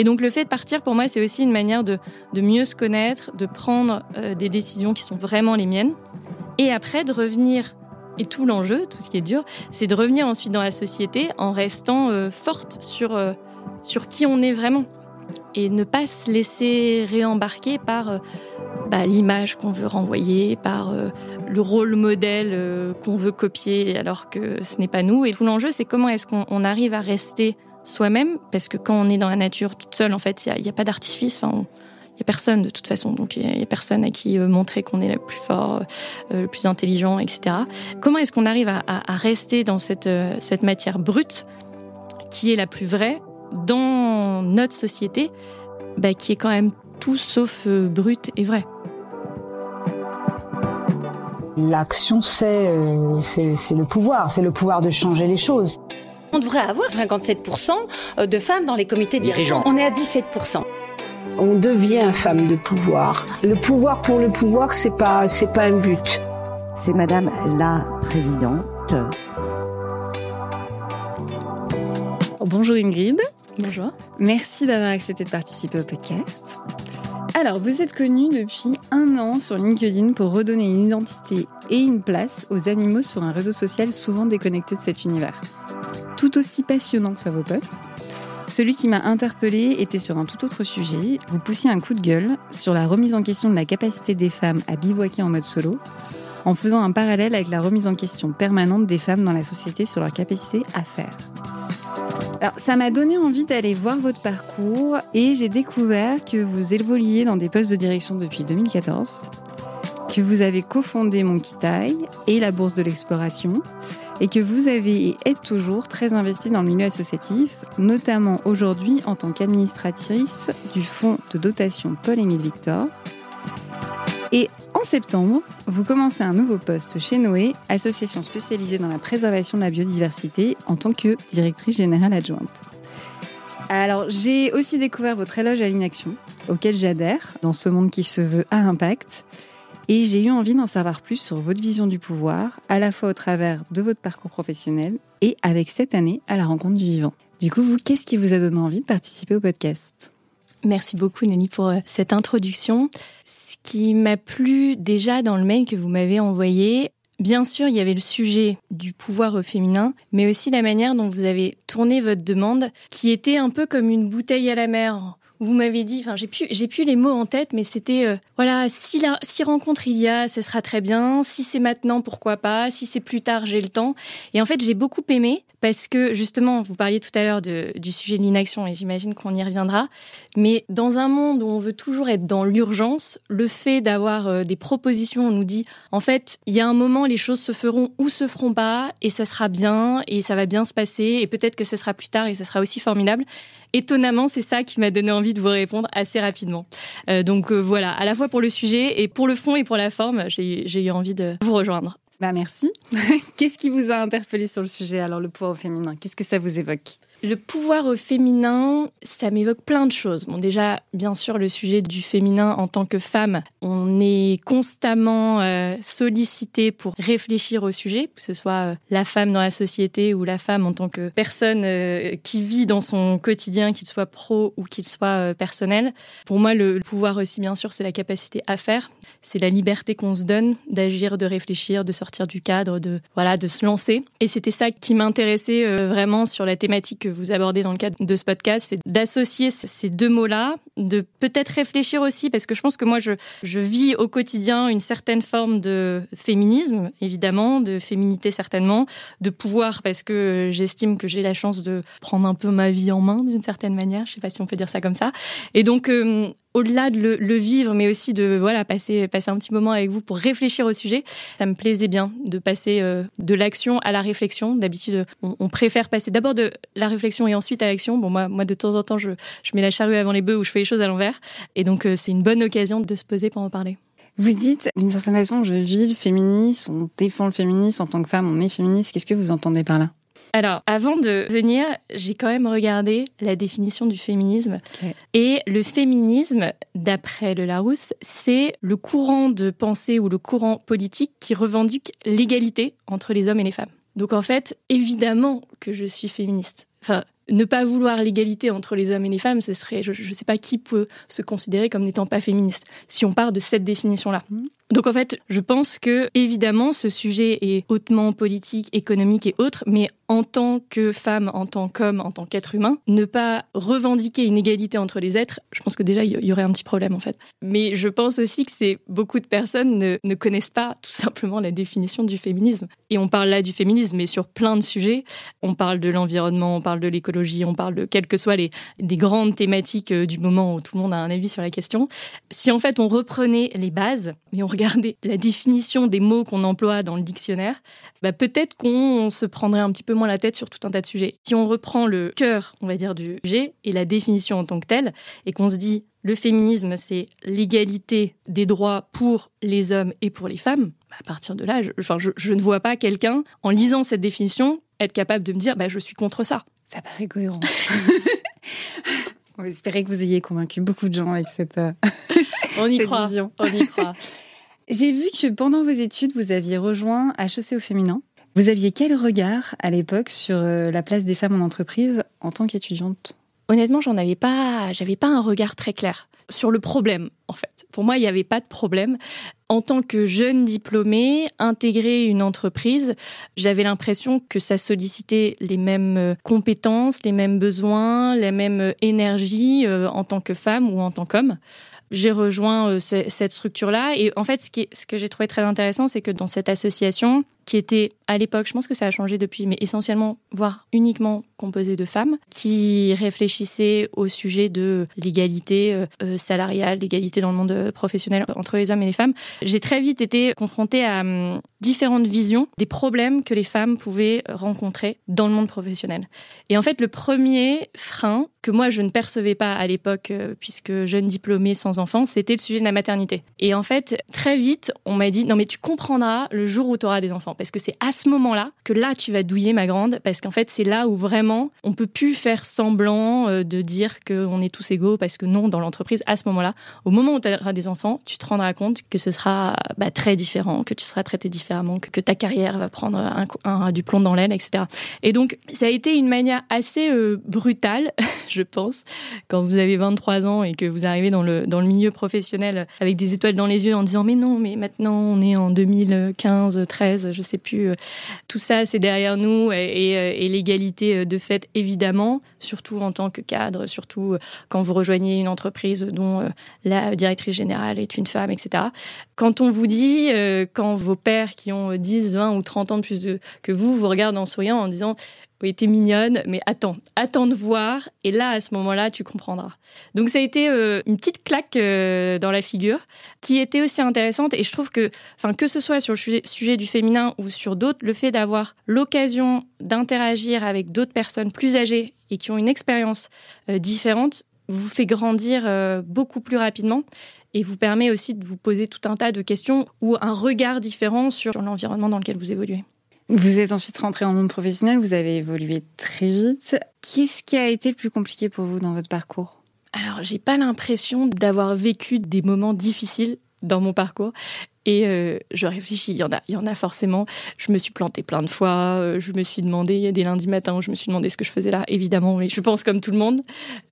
Et donc le fait de partir, pour moi, c'est aussi une manière de, de, mieux se connaître, de prendre euh, des décisions qui sont vraiment les miennes, et après de revenir. Et tout l'enjeu, tout ce qui est dur, c'est de revenir ensuite dans la société en restant euh, forte sur, euh, sur qui on est vraiment. Et ne pas se laisser réembarquer par bah, l'image qu'on veut renvoyer, par le rôle modèle qu'on veut copier alors que ce n'est pas nous. Et tout l'enjeu, c'est comment est-ce qu'on arrive à rester soi-même, parce que quand on est dans la nature toute seule, en fait, il n'y a, pas d'artifice. Enfin, il n'y a personne de toute façon, donc il n'y a, personne à qui euh, montrer qu'on est le plus fort, euh, le plus intelligent, etc. Comment est-ce qu'on arrive à, rester dans cette, euh, cette matière brute, qui est la plus vraie, dans notre société, bah, qui est quand même tout sauf brute et vrai L'action, c'est le pouvoir, c'est le pouvoir de changer les choses. On devrait avoir 57% euh, de femmes dans les comités dirigeants. On est à 17%. On devient femme de pouvoir. Le pouvoir pour le pouvoir, c'est pas, c'est pas un but. C'est Madame la Présidente. Bonjour Ingrid. Bonjour. Merci d'avoir accepté de participer au podcast. Alors, vous êtes connue depuis un an sur LinkedIn pour redonner une identité et une place aux animaux sur un réseau social souvent déconnecté de cet univers tout aussi passionnant que soit vos posts. Celui qui m'a interpellé était sur un tout autre sujet. Vous poussiez un coup de gueule sur la remise en question de la capacité des femmes à bivouaquer en mode solo, en faisant un parallèle avec la remise en question permanente des femmes dans la société sur leur capacité à faire. Alors, ça m'a donné envie d'aller voir votre parcours et j'ai découvert que vous évoluiez dans des postes de direction depuis 2014, que vous avez cofondé Monkey Tie et la Bourse de l'exploration, et que vous avez et êtes toujours très investi dans le milieu associatif, notamment aujourd'hui en tant qu'administratrice du fonds de dotation Paul-Émile Victor. Et en septembre, vous commencez un nouveau poste chez Noé, association spécialisée dans la préservation de la biodiversité, en tant que directrice générale adjointe. Alors, j'ai aussi découvert votre éloge à l'inaction, auquel j'adhère dans ce monde qui se veut à impact. Et j'ai eu envie d'en savoir plus sur votre vision du pouvoir, à la fois au travers de votre parcours professionnel et avec cette année à la rencontre du vivant. Du coup, vous, qu'est-ce qui vous a donné envie de participer au podcast? Merci beaucoup Nelly pour euh, cette introduction. Ce qui m'a plu déjà dans le mail que vous m'avez envoyé, Bien sûr, il y avait le sujet du pouvoir féminin, mais aussi la manière dont vous avez tourné votre demande, qui était un peu comme une bouteille à la mer vous m'avez dit, enfin j'ai plus j'ai plus les mots en tête, mais c'était euh, voilà si la si rencontre il y a, ce sera très bien. Si c'est maintenant, pourquoi pas. Si c'est plus tard, j'ai le temps. Et en fait, j'ai beaucoup aimé parce que justement, vous parliez tout à l'heure du sujet de l'inaction et j'imagine qu'on y reviendra. Mais dans un monde où on veut toujours être dans l'urgence, le fait d'avoir euh, des propositions, on nous dit en fait, il y a un moment, les choses se feront ou se feront pas et ça sera bien et ça va bien se passer et peut-être que ce sera plus tard et ça sera aussi formidable. Étonnamment, c'est ça qui m'a donné envie de vous répondre assez rapidement. Euh, donc euh, voilà, à la fois pour le sujet et pour le fond et pour la forme, j'ai eu envie de vous rejoindre. Bah merci. Qu'est-ce qui vous a interpellé sur le sujet alors le pouvoir féminin? Qu'est-ce que ça vous évoque? Le pouvoir féminin, ça m'évoque plein de choses. Bon, déjà, bien sûr, le sujet du féminin en tant que femme, on est constamment euh, sollicité pour réfléchir au sujet, que ce soit euh, la femme dans la société ou la femme en tant que personne euh, qui vit dans son quotidien, qu'il soit pro ou qu'il soit personnel. Pour moi, le pouvoir aussi, bien sûr, c'est la capacité à faire. C'est la liberté qu'on se donne d'agir, de réfléchir, de sortir du cadre, de voilà, de se lancer. Et c'était ça qui m'intéressait vraiment sur la thématique vous abordez dans le cadre de ce podcast, c'est d'associer ces deux mots-là, de peut-être réfléchir aussi, parce que je pense que moi, je, je vis au quotidien une certaine forme de féminisme, évidemment, de féminité certainement, de pouvoir, parce que j'estime que j'ai la chance de prendre un peu ma vie en main d'une certaine manière, je sais pas si on peut dire ça comme ça. Et donc, euh, au-delà de le, vivre, mais aussi de voilà passer passer un petit moment avec vous pour réfléchir au sujet. Ça me plaisait bien de passer euh, de l'action à la réflexion. D'habitude, on, préfère passer d'abord de la réflexion et ensuite à l'action. Bon, moi, moi, de temps en temps, je, je mets la charrue avant les bœufs ou je fais les choses à l'envers. Et donc, euh, c'est une bonne occasion de se poser pour en parler. Vous dites, d'une certaine façon, je vis le féminisme, on défend le féminisme en tant que femme, on est féministe. Qu'est-ce que vous entendez par là? Alors, avant de venir, j'ai quand même regardé la définition du féminisme. Et le féminisme, d'après le Larousse, c'est le courant de pensée ou le courant politique qui revendique l'égalité entre les hommes et les femmes. Donc en fait, évidemment que je suis féministe. Enfin, ne pas vouloir l'égalité entre les hommes et les femmes, ce serait, je ne sais pas qui peut se considérer comme n'étant pas féministe, si on part de cette définition-là. Mmh. Donc en fait, je pense que évidemment ce sujet est hautement politique, économique et autre, mais en tant que femme, en tant qu'homme, en tant qu'être humain, ne pas revendiquer une égalité entre les êtres, je pense que déjà il y aurait un petit problème en fait. Mais je pense aussi que c'est beaucoup de personnes ne, ne connaissent pas tout simplement la définition du féminisme. Et on parle là du féminisme, mais sur plein de sujets. On parle de l'environnement, on parle de l'écologie, on parle de quelles que soient les des grandes thématiques euh, du moment où tout le monde a un avis sur la question. Si en fait on reprenait les bases, mais on regarder la définition des mots qu'on emploie dans le dictionnaire, bah peut-être qu'on se prendrait un petit peu moins la tête sur tout un tas de sujets. Si on reprend le cœur, on va dire, du sujet et la définition en tant que telle, et qu'on se dit le féminisme, c'est l'égalité des droits pour les hommes et pour les femmes, bah à partir de là, je, enfin, je, ne vois pas quelqu'un, en lisant cette définition, être capable de me dire bah, je suis contre ça. Ça paraît cohérent. On espérer que vous ayez convaincu beaucoup de gens avec cette, euh, on y croit. vision. On y croit. J'ai vu que pendant vos études, vous aviez rejoint HEC au féminin. Vous aviez quel regard à l'époque sur euh, la place des femmes en entreprise en tant qu'étudiante? Honnêtement, j'en avais pas, j'avais pas un regard très clair sur le problème en fait. Pour moi, il n'y avait pas de problème. En tant que jeune diplômée, intégrer une entreprise, j'avais l'impression que ça sollicitait les mêmes euh, compétences, les mêmes besoins, la même euh, énergie en tant que femme ou en tant qu'homme j'ai rejoint cette structure-là. Et en fait, ce que j'ai trouvé très intéressant, c'est que dans cette association, qui était à l'époque, je pense que ça a changé depuis, mais essentiellement, voire uniquement composé de femmes, qui réfléchissaient au sujet de l'égalité euh, euh, salariale, l'égalité dans le monde professionnel entre les hommes et les femmes. J'ai très vite été confrontée à hum, différentes visions des problèmes que les femmes pouvaient rencontrer dans le monde professionnel. Et en fait, le premier frein que moi je ne percevais pas à l'époque, euh, puisque jeune diplômée sans enfant, c'était le sujet de la maternité. Et en fait, très vite, on m'a dit non mais tu comprendras le jour où tu auras des enfants parce que c'est à ce moment-là que là tu vas douiller ma grande parce qu'en fait c'est là où vraiment on peut plus faire semblant euh, de dire qu'on est tous égaux parce que non dans l'entreprise à ce moment-là au moment où tu auras des enfants tu te rendras compte que ce sera bah, très différent que tu seras traité différemment que, ta carrière va prendre un, du plomb dans l'aile etc et donc ça a été une manière assez euh, brutale je pense quand vous avez 23 ans et que vous arrivez dans le dans le milieu professionnel avec des étoiles dans les yeux en disant mais non mais maintenant on est en 2015 13 je sais plus. Euh, tout ça, c'est derrière nous et, euh, l'égalité euh, de fait, évidemment, surtout en tant que cadre, surtout quand vous rejoignez une entreprise dont la directrice générale est une femme, etc. Quand on vous dit, quand vos pères qui ont 10, 20 ou 30 ans de plus que vous vous regardent en souriant en disant oui, t'es mignonne, mais attends, attends de voir, et là, à ce moment-là, tu comprendras. Donc, ça a été euh, une petite claque euh, dans la figure, qui était aussi intéressante, et je trouve que, enfin, que ce soit sur le sujet du féminin ou sur d'autres, le fait d'avoir l'occasion d'interagir avec d'autres personnes plus âgées et qui ont une expérience euh, différente, vous fait grandir beaucoup plus rapidement et vous permet aussi de vous poser tout un tas de questions ou un regard différent sur l'environnement dans lequel vous évoluez. Vous êtes ensuite rentré en monde professionnel, vous avez évolué très vite. Qu'est-ce qui a été le plus compliqué pour vous dans votre parcours? Alors, j'ai pas l'impression d'avoir vécu des moments difficiles dans mon parcours. Et euh, je réfléchis, il y en a, il y en a forcément. Je me suis plantée plein de fois. Euh, je me suis demandé, il y a des lundis matins où je me suis demandé ce que je faisais là. Évidemment, mais je pense comme tout le monde,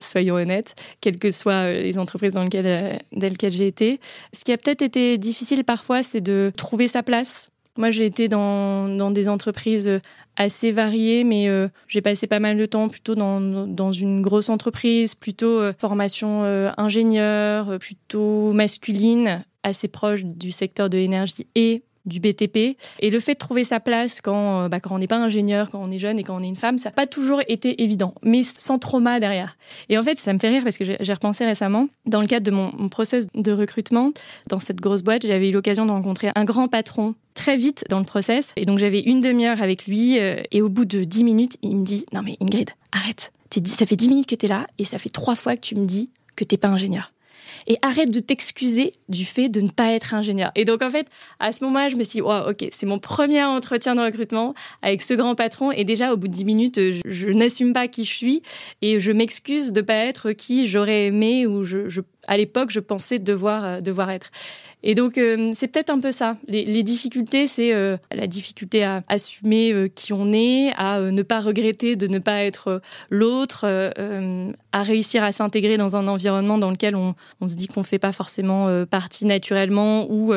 soyons honnêtes, quelles que soient euh, les entreprises dans lesquelles, dans lesquelles j'ai été. Ce qui a peut-être été difficile parfois, c'est de trouver sa place moi, j'ai été dans, des entreprises assez variées, mais euh, j'ai passé pas mal de temps plutôt dans, une grosse entreprise, plutôt euh, formation euh, ingénieur, plutôt masculine, assez proche du secteur de l'énergie et du BTP. Et le fait de trouver sa place quand, euh, bah, quand on n'est pas ingénieur, quand on est jeune et quand on est une femme, ça n'a pas toujours été évident, mais sans trauma derrière. Et en fait, ça me fait rire parce que j'ai repensé récemment, dans le cadre de mon, mon process de recrutement, dans cette grosse boîte, j'avais eu l'occasion de rencontrer un grand patron très vite dans le process. Et donc j'avais une demi-heure avec lui euh, et au bout de dix minutes, il me dit, non mais Ingrid, arrête. Ça fait dix minutes que tu es là et ça fait trois fois que tu me dis que tu n'es pas ingénieur et arrête de t'excuser du fait de ne pas être ingénieur. Et donc en fait, à ce moment-là, je me suis dit, ok, c'est mon premier entretien de recrutement avec ce grand patron et déjà au bout de 10 minutes, je, n'assume pas qui je suis et je m'excuse de ne pas être qui j'aurais aimé ou à l'époque je pensais devoir, euh, devoir être. Et donc, euh, c'est peut-être un peu ça. Les, difficultés, c'est euh, la difficulté à assumer euh, qui on est, à ne pas regretter de ne pas être l'autre, à réussir à s'intégrer dans un environnement dans lequel on, se dit qu'on ne fait pas forcément partie naturellement ou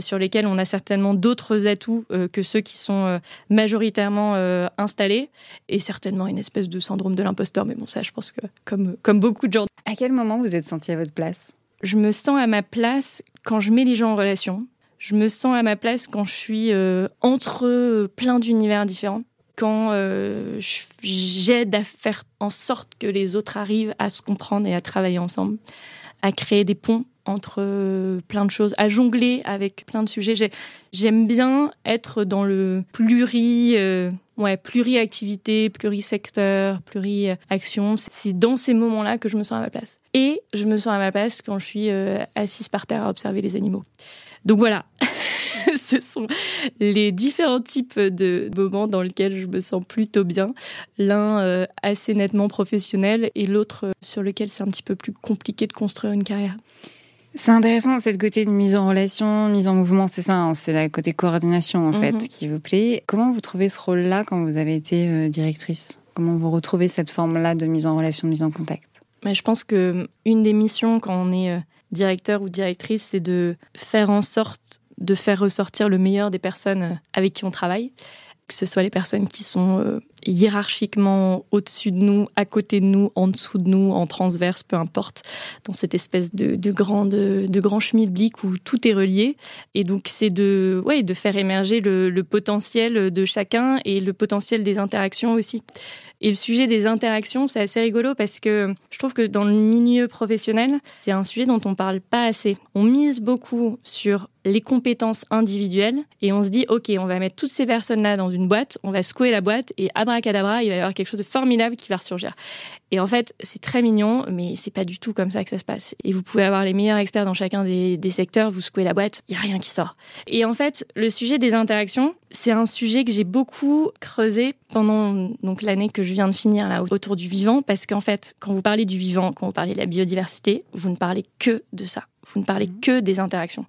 sur lesquels on a certainement d'autres atouts que ceux qui sont majoritairement installés. Et certainement une espèce de syndrome de l'imposteur. Mais bon, ça, je pense que comme, comme beaucoup de gens. À quel moment vous êtes senti à votre place? Je me sens à ma place quand je mets les gens en relation. Je me sens à ma place quand je suis euh, entre plein d'univers différents. Quand euh, j'aide à faire en sorte que les autres arrivent à se comprendre et à travailler ensemble, à créer des ponts entre euh, plein de choses, à jongler avec plein de sujets. J'aime bien être dans le pluri, ouais, pluri-activité, pluri-secteur, pluri-action. C'est dans ces moments-là que je me sens à ma place. Et je me sens à ma place quand je suis euh, assise par terre à observer les animaux. Donc voilà, ce sont les différents types de moments dans lesquels je me sens plutôt bien. L'un assez nettement professionnel et l'autre sur lequel c'est un petit peu plus compliqué de construire une carrière. C'est intéressant, cette côté de mise en relation, mise en mouvement, c'est ça, hein, c'est la côté coordination en fait mhm. qui vous plaît. Comment vous trouvez ce rôle-là quand vous avez été euh, directrice? Comment vous retrouvez cette forme-là de mise en relation, de mise en contact? Bah, Je pense que une des missions quand on est euh, directeur ou directrice, c'est de faire en sorte de faire ressortir le meilleur des personnes euh, avec qui on travaille que ce soit les personnes qui sont euh, hiérarchiquement au-dessus de nous, à côté de nous, en dessous de nous, en transverse, peu importe, dans cette espèce de, de, grande, de grand schmilblick où tout est relié. Et donc, c'est de, ouais, de faire émerger le, potentiel de chacun et le potentiel des interactions aussi. Et le sujet des interactions, c'est assez rigolo parce que je trouve que dans le milieu professionnel, c'est un sujet dont on parle pas assez. On mise beaucoup sur les compétences individuelles et on se dit ok on va mettre toutes ces personnes là dans une boîte on va secouer la boîte et abracadabra il va y avoir quelque chose de formidable qui va ressurgir. Et en fait c'est très mignon mais c'est pas du tout comme ça que ça se passe. Et vous pouvez avoir les meilleurs experts dans chacun des, secteurs vous secouez la boîte il y a rien qui sort. Et en fait le sujet des interactions c'est un sujet que j'ai beaucoup creusé pendant donc l'année que je viens de finir là autour du vivant parce qu'en fait quand vous parlez du vivant quand vous parlez de la biodiversité vous ne parlez que de ça. Vous ne parlez mmh. que des interactions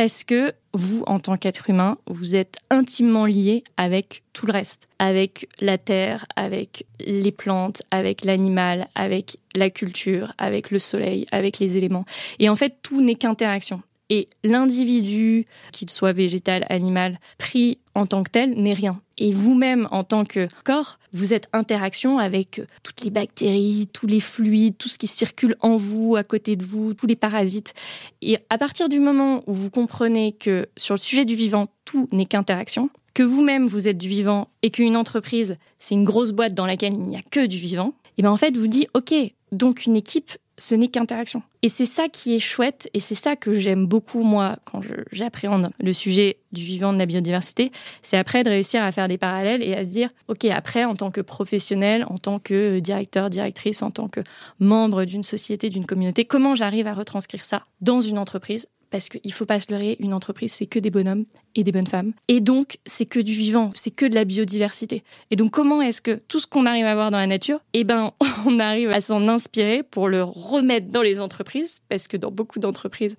parce que vous, en tant qu'être humain, vous êtes intimement lié avec tout le reste, avec la terre, avec les plantes, avec l'animal, avec la culture, avec le soleil, avec les éléments. Et en fait, tout n'est qu'interaction. Et l'individu, qu'il soit végétal, animal, pris en tant que tel, n'est rien. Et vous-même, en tant que corps, vous êtes interaction avec toutes les bactéries, tous les fluides, tout ce qui circule en vous, à côté de vous, tous les parasites. Et à partir du moment où vous comprenez que sur le sujet du vivant, tout n'est qu'interaction, que vous-même vous êtes du vivant et qu'une entreprise, c'est une grosse boîte dans laquelle il n'y a que du vivant, et bien en fait, vous dites, OK, donc une équipe, ce n'est qu'interaction. Et c'est ça qui est chouette et c'est ça que j'aime beaucoup moi quand j'appréhende le sujet du vivant de la biodiversité, c'est après de réussir à faire des parallèles et à se dire OK, après en tant que professionnel, en tant que directeur, directrice, en tant que membre d'une société, d'une communauté, comment j'arrive à retranscrire ça dans une entreprise parce qu'il ne faut pas se leurrer, une entreprise, c'est que des bonhommes et des bonnes femmes. Et donc, c'est que du vivant, c'est que de la biodiversité. Et donc, comment est-ce que tout ce qu'on arrive à voir dans la nature, eh ben, on arrive à s'en inspirer pour le remettre dans les entreprises, parce que dans beaucoup d'entreprises,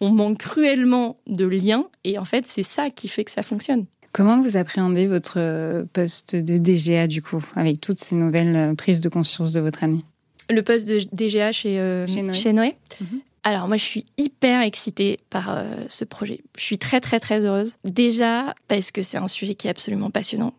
on manque cruellement de liens, et en fait, c'est ça qui fait que ça fonctionne. Comment vous appréhendez votre euh, poste de DGA, du coup, avec toutes ces nouvelles euh, prises de conscience de votre année le poste de DGA chez, euh, chez Noé. Mhm. Alors moi je suis hyper excitée par euh, ce projet. Je suis très très très heureuse. Déjà parce que c'est un sujet qui est absolument passionnant.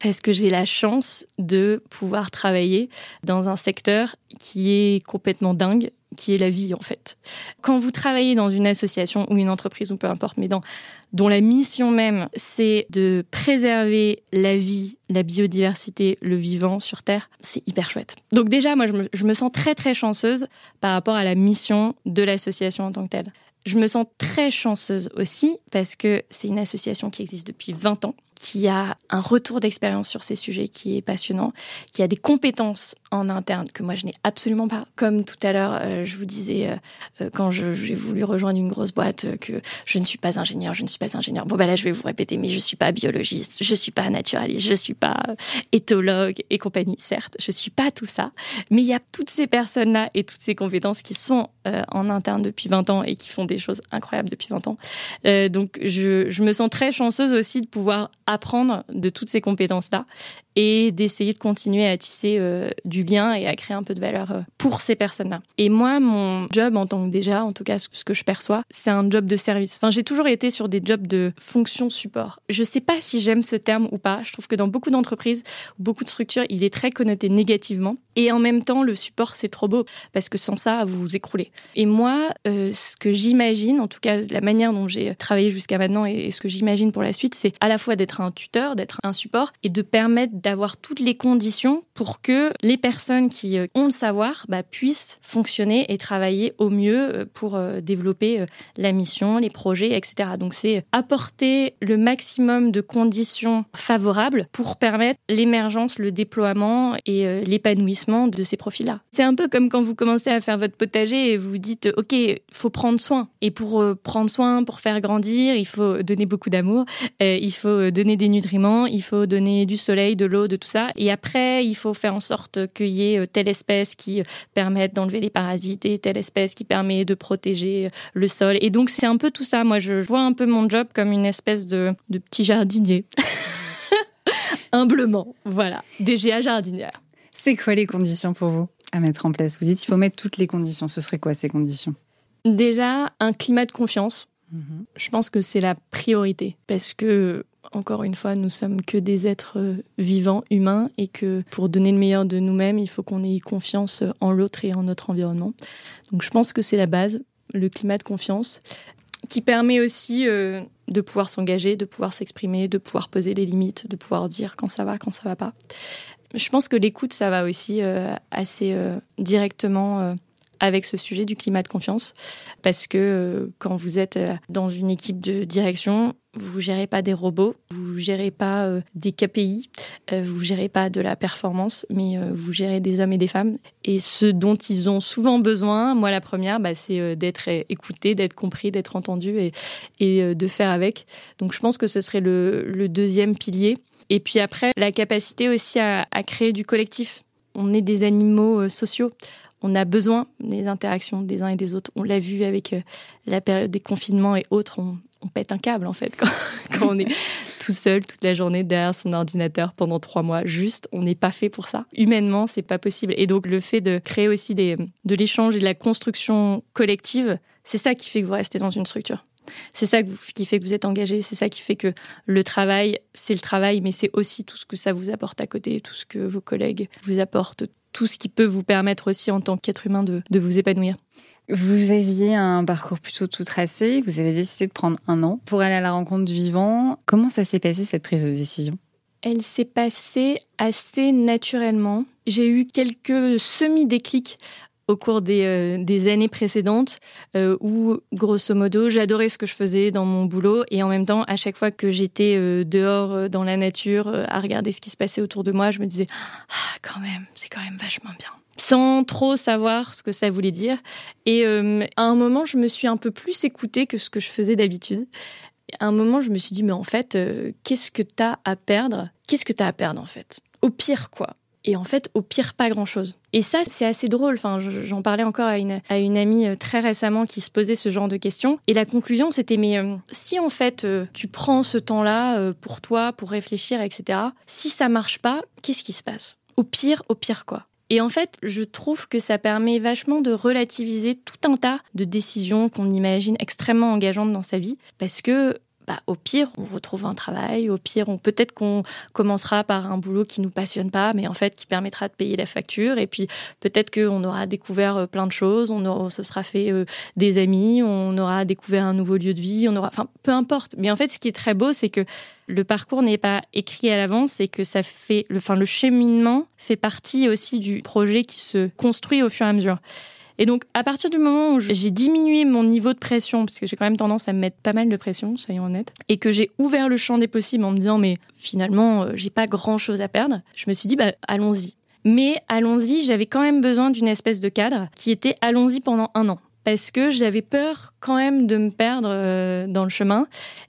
Parce que j'ai la chance de pouvoir travailler dans un secteur qui est complètement dingue qui est la vie en fait. Quand vous travaillez dans une association ou une entreprise ou peu importe, mais dans, dont la mission même c'est de préserver la vie, la biodiversité, le vivant sur Terre, c'est hyper chouette. Donc déjà, moi je me, je me sens très très chanceuse par rapport à la mission de l'association en tant que telle. Je me sens très chanceuse aussi parce que c'est une association qui existe depuis 20 ans, qui a un retour d'expérience sur ces sujets qui est passionnant, qui a des compétences en interne que moi je n'ai absolument pas. Comme tout à l'heure, euh, je vous disais euh, quand j'ai voulu rejoindre une grosse boîte que je ne suis pas ingénieur, je ne suis pas ingénieur. Bon, ben là, je vais vous répéter, mais je suis pas biologiste, je suis pas naturaliste, je suis pas éthologue et compagnie. Certes, je suis pas tout ça, mais il y a toutes ces personnes-là et toutes ces compétences qui sont en interne depuis 20 ans et qui font des choses incroyables depuis 20 ans. donc, je me sens très chanceuse aussi de pouvoir apprendre de toutes ces compétences-là et d'essayer de continuer à tisser euh, du lien et à créer un peu de valeur euh, pour ces personnes-là. Et moi, mon job en tant que déjà, en tout cas ce que je perçois, c'est un job de service. Enfin, j'ai toujours été sur des jobs de fonction support. Je sais pas si j'aime ce terme ou pas. Je trouve que dans beaucoup d'entreprises, beaucoup de structures, il est très connoté négativement. Et en même temps, le support, c'est trop beau parce que sans ça, vous vous écroulez. Et moi, euh, ce que j'imagine, en tout cas la manière dont j'ai travaillé jusqu'à maintenant et ce que j'imagine pour la suite, c'est à la fois d'être un tuteur, d'être un support et de permettre d'avoir toutes les conditions pour que les personnes qui euh, ont le savoir bah, puissent fonctionner et travailler au mieux euh, pour euh, développer la mission, les projets, etc. Donc c'est apporter le maximum de conditions favorables pour permettre l'émergence, le déploiement et l'épanouissement de ces profils-là. C'est un peu comme quand vous commencez à faire votre potager et vous dites OK, il faut prendre soin. Et pour prendre soin, pour faire grandir, il faut donner beaucoup d'amour, il faut donner des nutriments, il faut donner du soleil, de l'eau, de tout ça. Et après, il faut faire en sorte qu'il y ait euh, telle espèce qui euh, permette d'enlever les parasites et telle espèce qui permet de protéger euh, le sol. Et donc, c'est un peu tout ça. Moi, je vois un peu mon job comme une espèce de, de petit jardinier. Humblement, voilà. DGA jardinière. C'est quoi les conditions pour vous à mettre en place? Vous dites qu'il faut mettre toutes les conditions. Ce serait quoi ces conditions? Déjà, un climat de confiance. Je pense que c'est la priorité parce que encore une fois, nous sommes que des êtres euh, vivants, humains, et que pour donner le meilleur de nous-mêmes, il faut qu'on ait confiance en l'autre et en notre environnement. Donc je pense que c'est la base, le climat de confiance, qui permet aussi euh, de pouvoir s'engager, de pouvoir s'exprimer, de pouvoir poser des limites, de pouvoir dire quand ça va, quand ça va pas. Je pense que l'écoute, ça va aussi euh, assez directement avec ce sujet du climat de confiance, parce que quand vous êtes dans une équipe de direction, vous gérez pas des robots, vous gérez pas euh, des KPI, euh, vous gérez pas de la performance, mais euh, vous gérez des hommes et des femmes. Et ce dont ils ont souvent besoin, moi la première, bah, c'est d'être écouté, d'être compris, d'être entendu et, de faire avec. Donc je pense que ce serait le, deuxième pilier. Et puis après, la capacité aussi à créer du collectif. On est des animaux sociaux on a besoin des interactions des uns et des autres. On l'a vu avec la période des confinements et autres. On, on pète un câble en fait quand, on est tout seul toute la journée derrière son ordinateur pendant trois mois. Juste, on n'est pas fait pour ça. Humainement, c'est pas possible. Et donc le fait de créer aussi des, de l'échange et de la construction collective, c'est ça qui fait que vous restez dans une structure. C'est ça qui fait que vous êtes engagé, c'est ça qui fait que le travail, c'est le travail, mais c'est aussi tout ce que ça vous apporte à côté, tout ce que vos collègues vous apportent, tout ce qui peut vous permettre aussi en tant qu'être humain de, de vous épanouir. Vous aviez un parcours plutôt tout tracé, vous avez décidé de prendre un an pour aller à la rencontre du vivant. Comment ça s'est passé cette prise de décision? Elle s'est passée assez naturellement. J'ai eu quelques semi-déclics au cours des, euh, années précédentes euh, où, grosso modo, j'adorais ce que je faisais dans mon boulot et en même temps, à chaque fois que j'étais euh, dehors dans la nature à regarder ce qui se passait autour de moi, je me disais ah, quand même, c'est quand même vachement bien sans trop savoir ce que ça voulait dire. Et à un moment, je me suis un peu plus écoutée que ce que je faisais d'habitude. À un moment, je me suis dit, mais en fait, qu'est-ce que tu as à perdre? Qu'est-ce que tu as à perdre, en fait? Au pire, quoi et en fait, au pire, pas grand-chose. Et ça, c'est assez drôle. Enfin, j'en parlais encore à une, à une amie euh, très récemment qui se posait ce genre de questions. Et la conclusion, c'était, mais si en fait, tu prends ce temps-là pour toi, pour réfléchir, etc., si ça marche pas, qu'est-ce qui se passe? Au pire, au pire, quoi et en fait, je trouve que ça permet vachement de relativiser tout un tas de décisions qu'on imagine extrêmement engageantes dans sa vie, parce que bah, au pire, on retrouve un travail. Au pire, on peut-être qu'on commencera par un boulot qui nous passionne pas, mais en fait qui permettra de payer la facture. Et puis peut-être qu'on aura découvert euh, plein de choses. On, se sera fait euh, des amis. On aura découvert un nouveau lieu de vie. On aura, enfin, peu importe. Mais en fait, ce qui est très beau, c'est que le parcours n'est pas écrit à l'avance et que ça fait, le, enfin, le cheminement fait partie aussi du projet qui se construit au fur et à mesure. Et donc, à partir du moment où j'ai diminué mon niveau de pression, parce que j'ai quand même tendance à me mettre pas mal de pression, soyons honnêtes, et que j'ai ouvert le champ des possibles en me disant, mais finalement, euh, j'ai pas grand chose à perdre, je me suis dit, bah, allons-y. Mais allons-y, j'avais quand même besoin d'une espèce de cadre qui était allons-y pendant un an parce que j'avais peur quand même de me perdre euh, dans le chemin.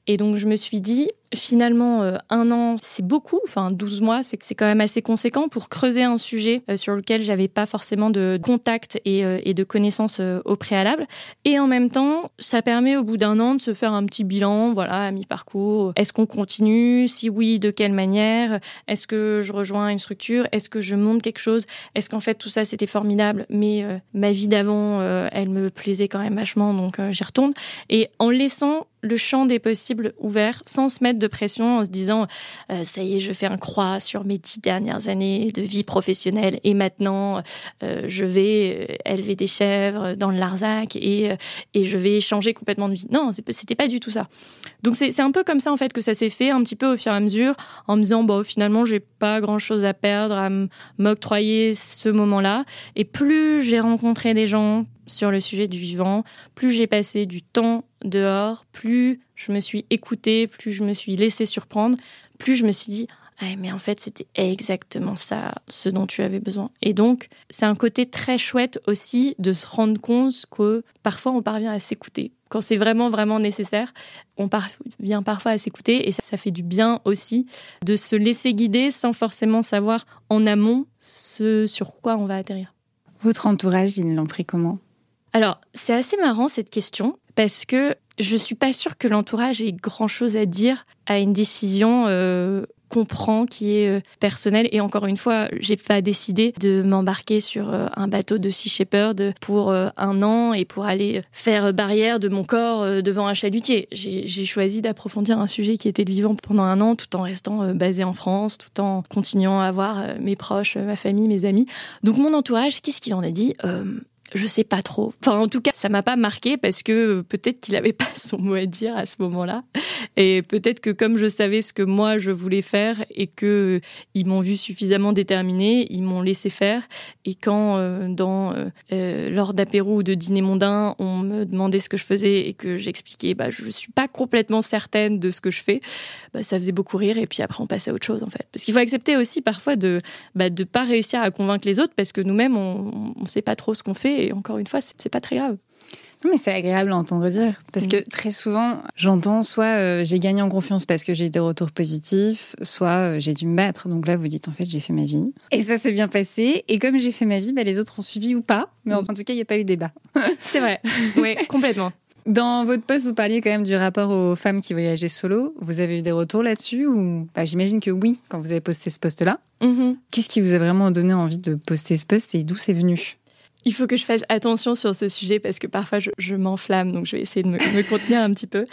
Et donc je me suis dit, finalement, euh, un an, c'est beaucoup. Enfin, 12 mois, c'est quand même assez conséquent pour creuser un sujet euh, sur lequel j'avais pas forcément de contact et, et de connaissances au préalable. Et en même temps, ça permet au bout d'un an de se faire un petit bilan, voilà, à mi-parcours. Est-ce qu'on continue? Si oui, de quelle manière? Est-ce que je rejoins une structure? Est-ce que je monte quelque chose? Est-ce qu'en fait tout ça c'était formidable, mais ma vie d'avant, elle me plaisait quand même vachement, donc j'y retourne. Et en laissant le champ des possibles ouvert sans se mettre de pression en se disant euh, ça y est je fais un croix sur mes dix dernières années de vie professionnelle et maintenant euh, je vais euh, élever des chèvres dans le Larzac et, et je vais changer complètement de vie. Non c'était pas du tout ça. Donc c'est un peu comme ça en fait que ça s'est fait un petit peu au fur et à mesure en me disant bon finalement j'ai pas grand chose à perdre à m'octroyer ce moment là et plus j'ai rencontré des gens sur le sujet du vivant, plus j'ai passé du temps dehors, plus je me suis écoutée, plus je me suis laissée surprendre, plus je me suis dit mais en fait, c'était exactement ça, ce dont tu avais besoin. Et donc, c'est un côté très chouette aussi de se rendre compte que parfois on parvient à s'écouter. Quand c'est vraiment, vraiment nécessaire, on parvient parfois à s'écouter et ça, ça fait du bien aussi de se laisser guider sans forcément savoir en amont ce sur quoi on va atterrir. Votre entourage, ils l'ont pris comment? Alors, c'est assez marrant cette question parce que je suis pas sûre que l'entourage ait grand chose à dire à une décision euh, qu'on prend qui est euh, personnelle. Et encore une fois, j'ai pas décidé de m'embarquer sur euh, un bateau de Sea Shepherd pour un an et pour aller faire barrière de mon corps devant un chalutier. J'ai choisi d'approfondir un sujet qui était vivant pendant un an tout en restant basé en France, tout en continuant à avoir mes proches, ma famille, mes amis. Donc mon entourage, qu'est-ce qu'il en a dit? Je sais pas trop. Enfin, en tout cas, ça m'a pas marqué parce que peut-être qu'il avait pas son mot à dire à ce moment-là. Et peut-être que comme je savais ce que moi je voulais faire et que ils m'ont vu suffisamment déterminée, ils m'ont laissé faire. Et quand euh, euh, euh, lors d'apéro ou de dîner mondain, on me demandait ce que je faisais et que j'expliquais, bah je suis pas complètement certaine de ce que je fais, bah, ça faisait beaucoup rire. Et puis après, on passait à autre chose en fait. Parce qu'il faut accepter aussi parfois de bah, pas réussir à convaincre les autres parce que nous-mêmes on, on sait pas trop ce qu'on fait et encore une fois, c'est pas très grave. Non, mais c'est agréable à entendre dire. Parce mm. que très souvent, j'entends soit euh, j'ai gagné en confiance parce que j'ai eu des retours positifs, soit euh, j'ai dû me battre. Donc là, vous dites en fait, j'ai fait ma vie. Et ça s'est bien passé. Et comme j'ai fait ma vie, bah, les autres ont suivi ou pas. Mais en, mm. tout cas, il n'y a pas eu débat. c'est vrai. Oui, complètement. Dans votre poste, vous parliez quand même du rapport aux femmes qui voyageaient solo. Vous avez eu des retours là-dessus ou bah, J'imagine que oui, quand vous avez posté ce poste-là. Mm-hmm. Qu'est-ce qui vous a vraiment donné envie de poster ce poste et d'où c'est venu? Il faut que je fasse attention sur ce sujet parce que parfois je, m'enflamme, donc je vais essayer de me, contenir un petit peu.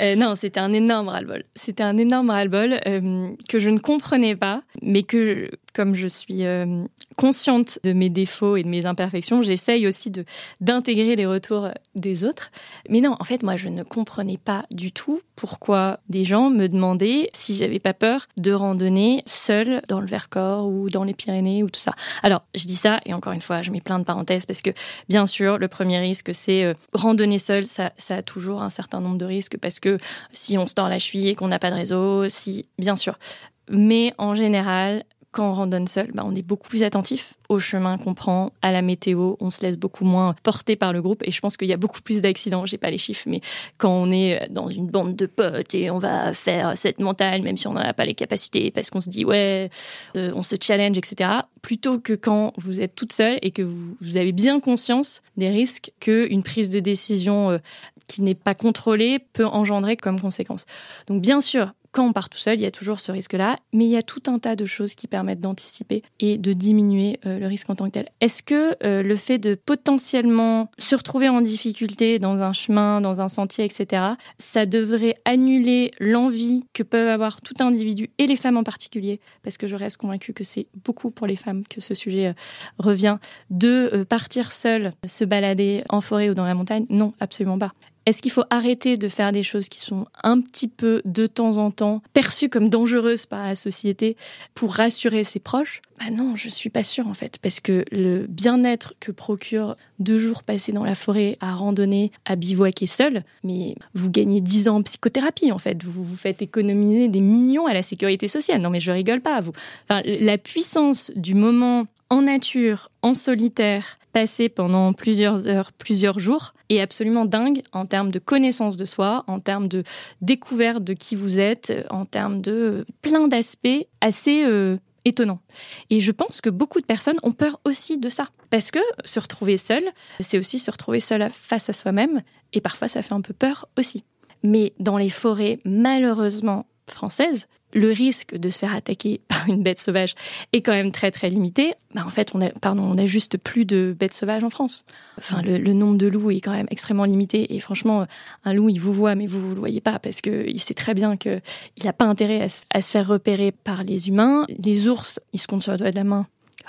Euh, non, c'était un énorme ras-le-bol. C'était un énorme ras-le-bol euh, que je ne comprenais pas, mais que, comme je suis euh, consciente de mes défauts et de mes imperfections, j'essaye aussi de d'intégrer les retours des autres. Mais non, en fait, moi, je ne comprenais pas du tout pourquoi des gens me demandaient si j'avais pas peur de randonner seule dans le Vercors ou dans les Pyrénées ou tout ça. Alors, je dis ça et encore une fois, je mets plein de parenthèses parce que bien sûr, le premier risque, c'est euh, randonner seul, ça, ça, a toujours un certain nombre de risques parce que si on se tord la cheville et qu'on n'a pas de réseau, si, bien sûr. Mais en général, quand on randonne seul, bah, on est beaucoup plus attentif au chemin qu'on prend, à la météo, on se laisse beaucoup moins porter par le groupe et je pense qu'il y a beaucoup plus d'accidents, j'ai pas les chiffres, mais quand on est dans une bande de potes et on va faire cette montagne, même si on n'a pas les capacités, parce qu'on se dit ouais, euh, on se challenge, etc., plutôt que quand vous êtes toute seule et que vous, avez bien conscience des risques qu'une prise de décision euh, qui n'est pas contrôlée peut engendrer comme conséquence. Donc bien sûr, quand on part tout seul, il y a toujours ce risque-là, mais il y a tout un tas de choses qui permettent d'anticiper et de diminuer euh, le risque en tant que tel. Est-ce que euh, le fait de potentiellement se retrouver en difficulté dans un chemin, dans un sentier, etc., ça devrait annuler l'envie que peuvent avoir tout individu et les femmes en particulier, parce que je reste convaincue que c'est beaucoup pour les femmes que ce sujet euh, revient, de partir seul, se balader en forêt ou dans la montagne? Non, absolument pas. Est-ce qu'il faut arrêter de faire des choses qui sont un petit peu de temps en temps perçues comme dangereuses par la société pour rassurer ses proches? Bah non, je suis pas sûre en fait, parce que le bien-être que procure deux jours passés dans la forêt à randonner, à bivouaquer seul, mais vous gagnez dix ans en psychothérapie en fait, vous vous faites économiser des millions à la sécurité sociale. Non mais je rigole pas, vous. La puissance du moment en nature, en solitaire, passé pendant plusieurs heures, plusieurs jours, est absolument dingue en termes de connaissance de soi, en termes de découverte de qui vous êtes, en termes de plein d'aspects assez euh, étonnant. Et je pense que beaucoup de personnes ont peur aussi de ça. Parce que se retrouver seul, c'est aussi se retrouver seul face à soi-même. Et parfois, ça fait un peu peur aussi. Mais dans les forêts, malheureusement, françaises, le risque de se faire attaquer par une bête sauvage est quand même très très limité. Bah, en fait, on a, pardon, on a juste plus de bêtes sauvages en France. Enfin, le, nombre de loups est quand même extrêmement limité. Et franchement, un loup, il vous voit, mais vous, vous le voyez pas parce qu'il sait très bien qu'il n'a pas intérêt à se, à se faire repérer par les humains. Les ours, ils se comptent sur le doigt de la main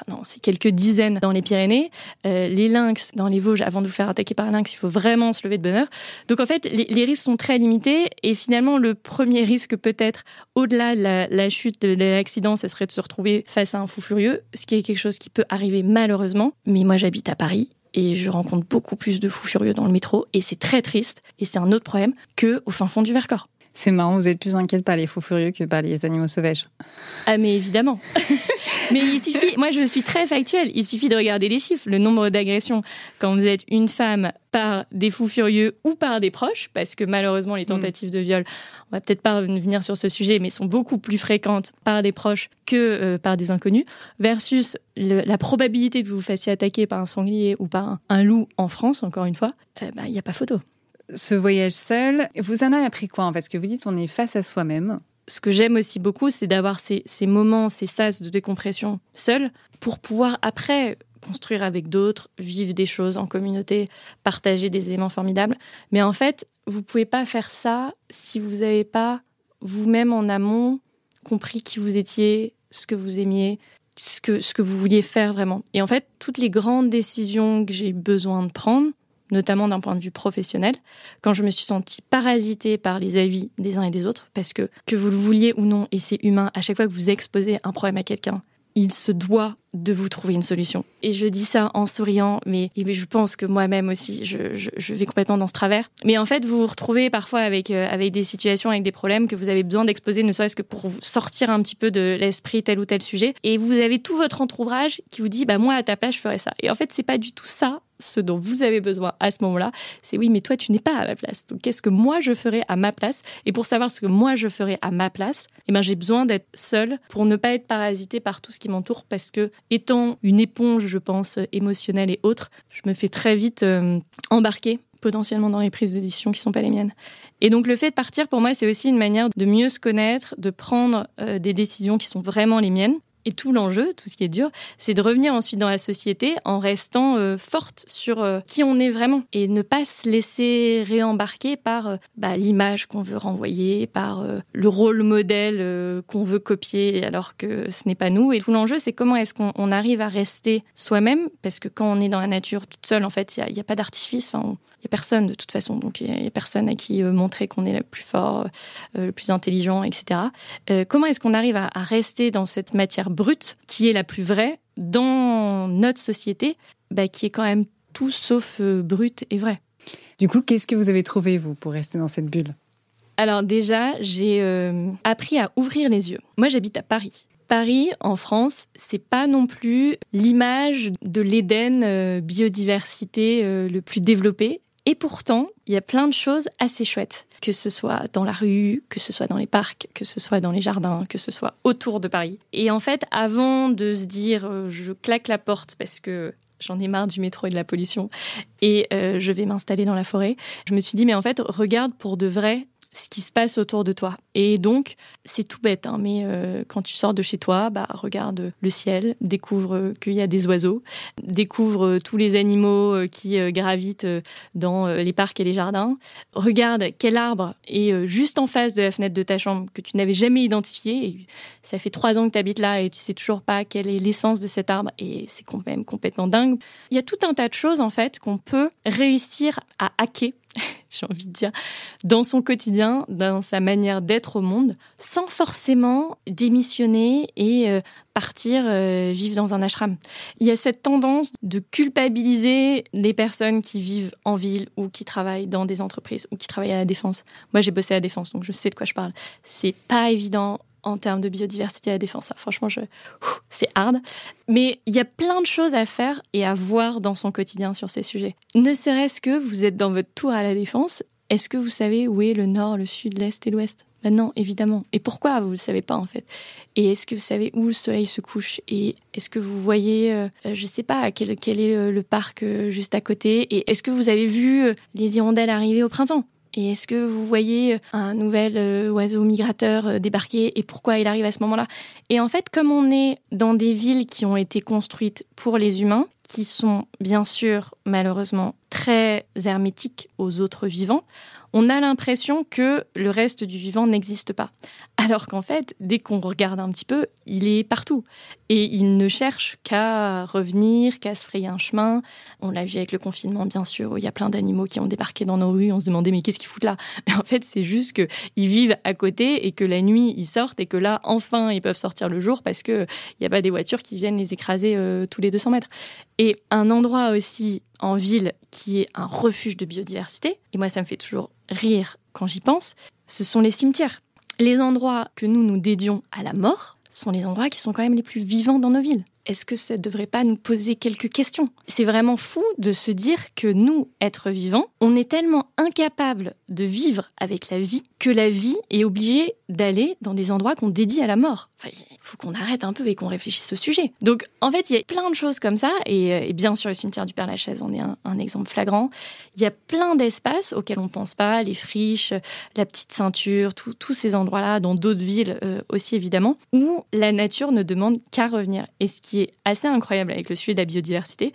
non, c'est quelques dizaines dans les Pyrénées. Euh, les lynx dans les Vosges, avant de vous faire attaquer par un lynx, il faut vraiment se lever de bonheur. Donc en fait, les, risques sont très limités. Et finalement, le premier risque peut-être, au-delà de la, chute, de, l'accident, ce serait de se retrouver face à un fou furieux, ce qui est quelque chose qui peut arriver malheureusement. Mais moi, j'habite à Paris et je rencontre beaucoup plus de fous furieux dans le métro et c'est très triste et c'est un autre problème que au fin fond du Vercors. C'est marrant, vous êtes plus inquiète par les fous furieux que par les animaux sauvages. Ah mais évidemment. mais il suffit, moi je suis très factuelle, il suffit de regarder les chiffres, le nombre d'agressions quand vous êtes une femme par des fous furieux ou par des proches, parce que malheureusement les mm. tentatives de viol, on va peut-être pas revenir sur ce sujet, mais sont beaucoup plus fréquentes par des proches que euh, par des inconnus, versus la probabilité que vous vous fassiez attaquer par un sanglier ou par un, loup en France, encore une fois, euh, bah, il n'y a pas photo ce voyage seul, vous en avez appris quoi en fait? Parce que vous dites on est face à soi-même. Ce que j'aime aussi beaucoup, c'est d'avoir ces, moments, ces sas de décompression seul pour pouvoir après construire avec d'autres, vivre des choses en communauté, partager des éléments formidables. Mais en fait, vous pouvez pas faire ça si vous n'avez pas vous-même en amont compris qui vous étiez, ce que vous aimiez, ce que, ce que vous vouliez faire vraiment. Et en fait, toutes les grandes décisions que j'ai besoin de prendre, notamment d'un point de vue professionnel, quand je me suis sentie parasitée par les avis des uns et des autres, parce que que vous le vouliez ou non, et c'est humain, à chaque fois que vous exposez un problème à quelqu'un, il se doit de vous trouver une solution. Et je dis ça en souriant, mais je pense que moi-même aussi, je, vais complètement dans ce travers. Mais en fait, vous vous retrouvez parfois avec, euh, avec des situations, avec des problèmes que vous avez besoin d'exposer, ne serait-ce que pour vous sortir un petit peu de l'esprit tel ou tel sujet. Et vous avez tout votre entourage qui vous dit, bah moi à ta place, je ferais ça. Et en fait, c'est pas du tout ça ce dont vous avez besoin à ce moment-là, c'est oui, mais toi, tu n'es pas à ma place. Donc, qu'est-ce que moi, je ferais à ma place? Et pour savoir ce que moi, je ferais à ma place, eh ben, j'ai besoin d'être seule pour ne pas être parasité par tout ce qui m'entoure parce que étant une éponge, je pense, émotionnelle et autre, je me fais très vite euh, embarquer potentiellement dans les prises de décision qui ne sont pas les miennes. Et donc le fait de partir, pour moi, c'est aussi une manière de mieux se connaître, de prendre euh, des décisions qui sont vraiment les miennes, et tout l'enjeu, tout ce qui est dur, c'est de revenir ensuite dans la société en restant euh, forte sur euh, qui on est vraiment et ne pas se laisser réembarquer par euh, bah, l'image qu'on veut renvoyer, par le rôle modèle qu'on veut copier alors que ce n'est pas nous. Et tout l'enjeu, c'est comment est-ce qu'on arrive à rester soi-même parce que quand on est dans la nature toute seule, en fait, il n'y a, pas d'artifice. N'y a personne de toute façon. Donc, il n'y a, personne à qui montrer qu'on est le plus fort, le plus intelligent, etc. comment est-ce qu'on arrive à, à rester dans cette matière brute, qui est la plus vraie dans notre société, bah, qui est quand même tout sauf euh, brute et vraie? Du coup, qu'est-ce que vous avez trouvé, vous, pour rester dans cette bulle? Alors déjà, j'ai euh, appris à ouvrir les yeux. Moi, j'habite à Paris. Paris, en France, c'est pas non plus l'image de l'Éden euh, biodiversité le plus développé. Et pourtant, il y a plein de choses assez chouettes, que ce soit dans la rue, que ce soit dans les parcs, que ce soit dans les jardins, que ce soit autour de Paris. Et en fait, avant de se dire euh, je claque la porte parce que j'en ai marre du métro et de la pollution et euh, je vais m'installer dans la forêt, je me suis dit mais en fait, regarde pour de vrai ce qui se passe autour de toi. Et donc, c'est tout bête, hein, mais euh, quand tu sors de chez toi, bah, regarde le ciel, découvre qu'il y a des oiseaux, découvre tous les animaux euh, qui euh, gravitent dans les parcs et les jardins, regarde quel arbre est juste en face de la fenêtre de ta chambre que tu n'avais jamais identifié. Ça fait trois ans que tu habites là et tu sais toujours pas quelle est l'essence de cet arbre et c'est quand même complètement dingue. Il y a tout un tas de choses en fait qu'on peut réussir à hacker j'ai envie de dire, dans son quotidien, dans sa manière d'être au monde sans forcément démissionner et euh, partir euh, vivre dans un ashram. Il y a cette tendance de culpabiliser les personnes qui vivent en ville ou qui travaillent dans des entreprises ou qui travaillent à la défense. Moi, j'ai bossé à la défense, donc je sais de quoi je parle. C'est pas évident en termes de biodiversité à la défense. Franchement, je... c'est hard. Mais il y a plein de choses à faire et à voir dans son quotidien sur ces sujets. Ne serait-ce que vous êtes dans votre tour à la défense, est-ce que vous savez où est le nord, le sud, l'est et l'ouest? Ben Non, évidemment. Et pourquoi vous ne le savez pas en fait? Et est-ce que vous savez où le soleil se couche? Et est-ce que vous voyez, euh, je ne sais pas, quel, est le, parc euh, juste à côté? Et est-ce que vous avez vu euh, les hirondelles arriver au printemps? Et est-ce que vous voyez un nouvel oiseau migrateur débarquer? Et pourquoi il arrive à ce moment-là? Et en fait, comme on est dans des villes qui ont été construites pour les humains, qui sont bien sûr malheureusement très hermétiques aux autres vivants, on a l'impression que le reste du vivant n'existe pas. Alors qu'en fait, dès qu'on regarde un petit peu, il est partout. Et il ne cherche qu'à revenir, qu'à se frayer un chemin. On l'a vu avec le confinement, bien sûr, il y a plein d'animaux qui ont débarqué dans nos rues. On se demandait, mais qu'est-ce qu'ils foutent là? Mais en fait, c'est juste qu'ils vivent à côté et que la nuit, ils sortent et que là, enfin, ils peuvent sortir le jour parce qu'il n'y a pas des voitures qui viennent les écraser euh, tous les 200 mètres. Et un endroit aussi en ville qui est un refuge de biodiversité, et moi ça me fait toujours rire quand j'y pense, ce sont les cimetières. Les endroits que nous nous dédions à la mort sont les endroits qui sont quand même les plus vivants dans nos villes est-ce que ça ne devrait pas nous poser quelques questions? C'est vraiment fou de se dire que nous, êtres vivants, on est tellement incapables de vivre avec la vie que la vie est obligée d'aller dans des endroits qu'on dédie à la mort. il faut qu'on arrête un peu et qu'on réfléchisse au sujet. Donc, en fait, il y a plein de choses comme ça, et, euh, bien sûr, le cimetière du Père-Lachaise en est un, exemple flagrant. Il y a plein d'espaces auxquels on ne pense pas, les friches, la petite ceinture, tous ces endroits-là, dans d'autres villes euh, aussi évidemment, où la nature ne demande qu'à revenir. Et ce qui assez incroyable avec le sujet de la biodiversité,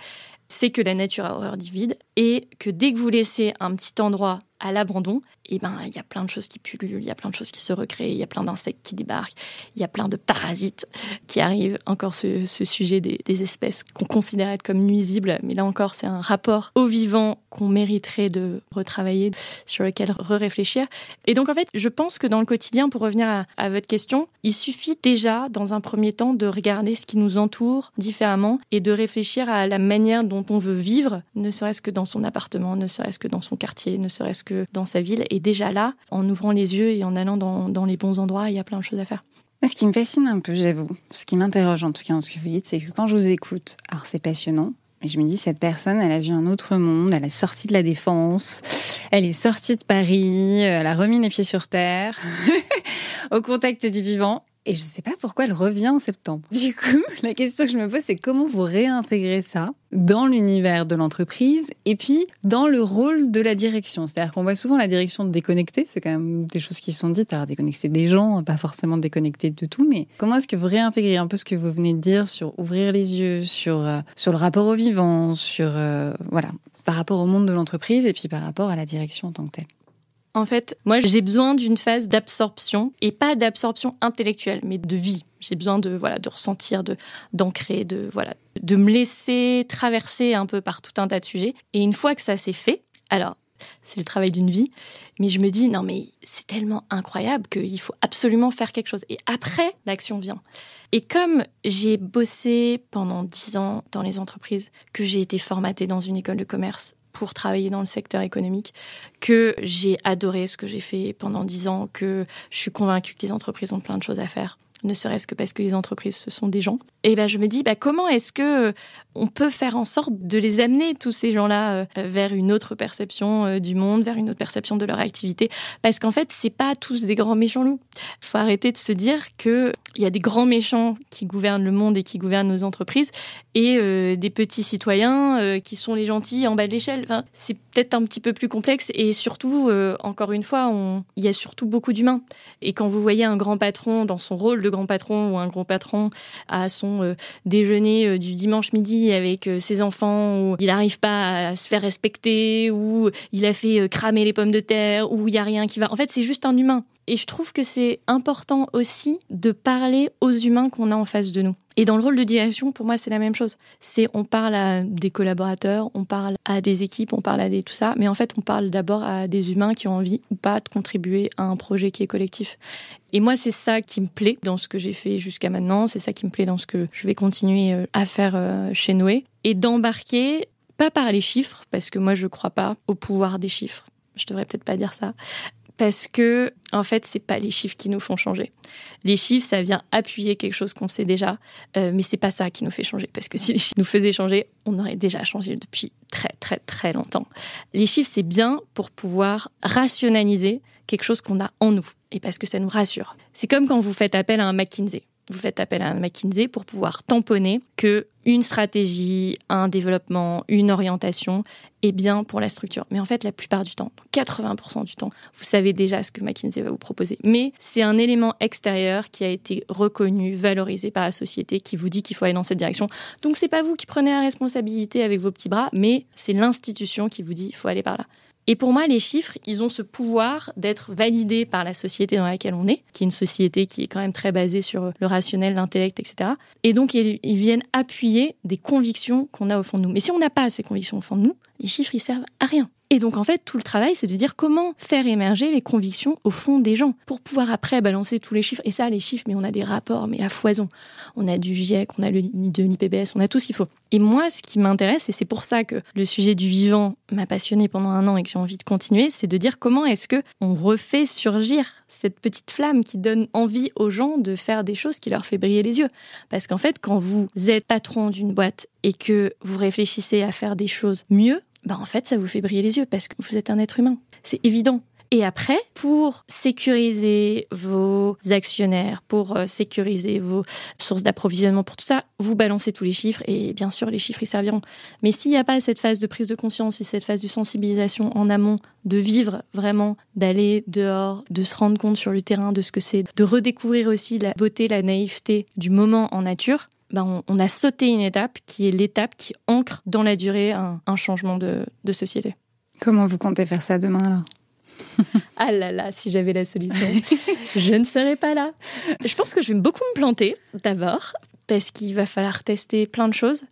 c'est que la nature a horreur du vide et que dès que vous laissez un petit endroit à l'abandon, et eh ben il y a plein de choses qui pullulent, il y a plein de choses qui se recréent, il y a plein d'insectes qui débarquent, il y a plein de parasites qui arrivent. Encore ce, sujet des, espèces qu'on considère être comme nuisibles, mais là encore c'est un rapport au vivant qu'on mériterait de retravailler, sur lequel re-réfléchir. Et donc en fait, je pense que dans le quotidien, pour revenir à, votre question, il suffit déjà dans un premier temps de regarder ce qui nous entoure différemment et de réfléchir à la manière dont on veut vivre, ne serait-ce que dans son appartement, ne serait-ce que dans son quartier, ne serait-ce que dans sa ville. Et déjà là, en ouvrant les yeux et en allant dans, les bons endroits, il y a plein de choses à faire. Ce qui me fascine un peu, j'avoue, ce qui m'interroge en tout cas dans ce que vous dites, c'est que quand je vous écoute, alors c'est passionnant, mais je me dis, cette personne, elle a vu un autre monde, elle est sortie de la défense, elle est sortie de Paris, elle a remis les pieds sur terre, au contact du vivant, et je ne sais pas pourquoi elle revient en septembre. Du coup, la question que je me pose, c'est comment vous réintégrez ça dans l'univers de l'entreprise et puis dans le rôle de la direction? C'est-à-dire qu'on voit souvent la direction déconnectée, c'est quand même des choses qui sont dites, alors déconnecter des gens, pas forcément déconnecter de tout, mais comment est-ce que vous réintégrez un peu ce que vous venez de dire sur ouvrir les yeux, sur, euh, sur le rapport au vivant, sur, euh, voilà, par rapport au monde de l'entreprise et puis par rapport à la direction en tant que telle? En fait, moi, j'ai besoin d'une phase d'absorption et pas d'absorption intellectuelle, mais de vie. J'ai besoin de voilà, de ressentir, de d'ancrer, de voilà, de me laisser traverser un peu par tout un tas de sujets. Et une fois que ça s'est fait, alors c'est le travail d'une vie, mais je me dis non mais c'est tellement incroyable qu'il faut absolument faire quelque chose. Et après, l'action vient. Et comme j'ai bossé pendant dix ans dans les entreprises, que j'ai été formatée dans une école de commerce pour travailler dans le secteur économique, que j'ai adoré ce que j'ai fait pendant dix ans, que je suis convaincue que les entreprises ont plein de choses à faire ne serait-ce que parce que les entreprises, ce sont des gens. Et ben, je me dis, bah, comment est-ce que euh, on peut faire en sorte de les amener, tous ces gens-là, euh, vers une autre perception euh, du monde, vers une autre perception de leur activité? Parce qu'en fait, c'est pas tous des grands méchants loups. Il faut arrêter de se dire qu'il y a des grands méchants qui gouvernent le monde et qui gouvernent nos entreprises, et des petits citoyens qui sont les gentils en bas de l'échelle. Enfin, c'est peut-être un petit peu plus complexe, et surtout, encore une fois, il y a surtout beaucoup d'humains. Et quand vous voyez un grand patron dans son rôle de grand patron ou un grand patron à son euh, déjeuner euh, du dimanche midi avec euh, ses enfants où il n'arrive pas à se faire respecter ou il a fait cramer les pommes de terre ou il y a rien qui va. En fait, c'est juste un humain. Et je trouve que c'est important aussi de parler aux humains qu'on a en face de nous. Et dans le rôle de direction, pour moi, c'est la même chose. C'est on parle à des collaborateurs, on parle à des équipes, on parle à tout ça, mais en fait, on parle d'abord à des humains qui ont envie ou pas de contribuer à un projet qui est collectif. Et moi, c'est ça qui me plaît dans ce que j'ai fait jusqu'à maintenant, c'est ça qui me plaît dans ce que je vais continuer euh, à faire euh, chez Noé, et d'embarquer pas par les chiffres, parce que moi, je crois pas au pouvoir des chiffres. Je devrais peut-être pas dire ça, parce que en fait c'est pas les chiffres qui nous font changer. Les chiffres ça vient appuyer quelque chose qu'on sait déjà, euh, mais c'est pas ça qui nous fait changer parce que si les chiffres nous faisaient changer, on aurait déjà changé depuis très très très longtemps. Les chiffres c'est bien pour pouvoir rationaliser quelque chose qu'on a en nous et parce que ça nous rassure. C'est comme quand vous faites appel à un McKinsey vous faites appel à McKinsey pour pouvoir tamponner que une stratégie, un développement, une orientation est bien pour la structure. Mais en fait, la plupart du temps, 80% du temps, vous savez déjà ce que McKinsey va vous proposer. Mais c'est un élément extérieur qui a été reconnu, valorisé par la société, qui vous dit qu'il faut aller dans cette direction. Donc c'est pas vous qui prenez la responsabilité avec vos petits bras, mais c'est l'institution qui vous dit qu'il faut aller par là. Et pour moi, les chiffres, ils ont ce pouvoir d'être validés par la société dans laquelle on est, qui est une société qui est quand même très basée sur le rationnel, l'intellect, etc. Et donc, ils, viennent appuyer des convictions qu'on a au fond de nous. Mais si on n'a pas ces convictions au fond de nous, les chiffres, ils servent à rien. Et donc, en fait, tout le travail, c'est de dire comment faire émerger les convictions au fond des gens pour pouvoir après balancer tous les chiffres. Et ça, les chiffres, mais on a des rapports, mais à foison. On a du GIEC, on a le de l'IPBS, on a tout ce qu'il faut. Et moi, ce qui m'intéresse, et c'est pour ça que le sujet du vivant m'a passionné pendant un an et que j'ai envie de continuer, c'est de dire comment est-ce que on refait surgir cette petite flamme qui donne envie aux gens de faire des choses qui leur fait briller les yeux. Parce qu'en fait, quand vous êtes patron d'une boîte et que vous réfléchissez à faire des choses mieux, bah en fait, ça vous fait briller les yeux parce que vous êtes un être humain. C'est évident. Et après, pour sécuriser vos actionnaires, pour euh, sécuriser vos sources d'approvisionnement, pour tout ça, vous balancez tous les chiffres et bien sûr, les chiffres y serviront. Mais s'il n'y a pas cette phase de prise de conscience et cette phase de sensibilisation en amont, de vivre vraiment, d'aller dehors, de se rendre compte sur le terrain de ce que c'est, de redécouvrir aussi la beauté, la naïveté du moment en nature, ben, on, a sauté une étape qui est l'étape qui ancre dans la durée un, changement de, société. Comment vous comptez faire ça demain alors ah là là, si j'avais la solution, je ne serais pas là. Je pense que je vais beaucoup me planter d'abord parce qu'il va falloir tester plein de choses.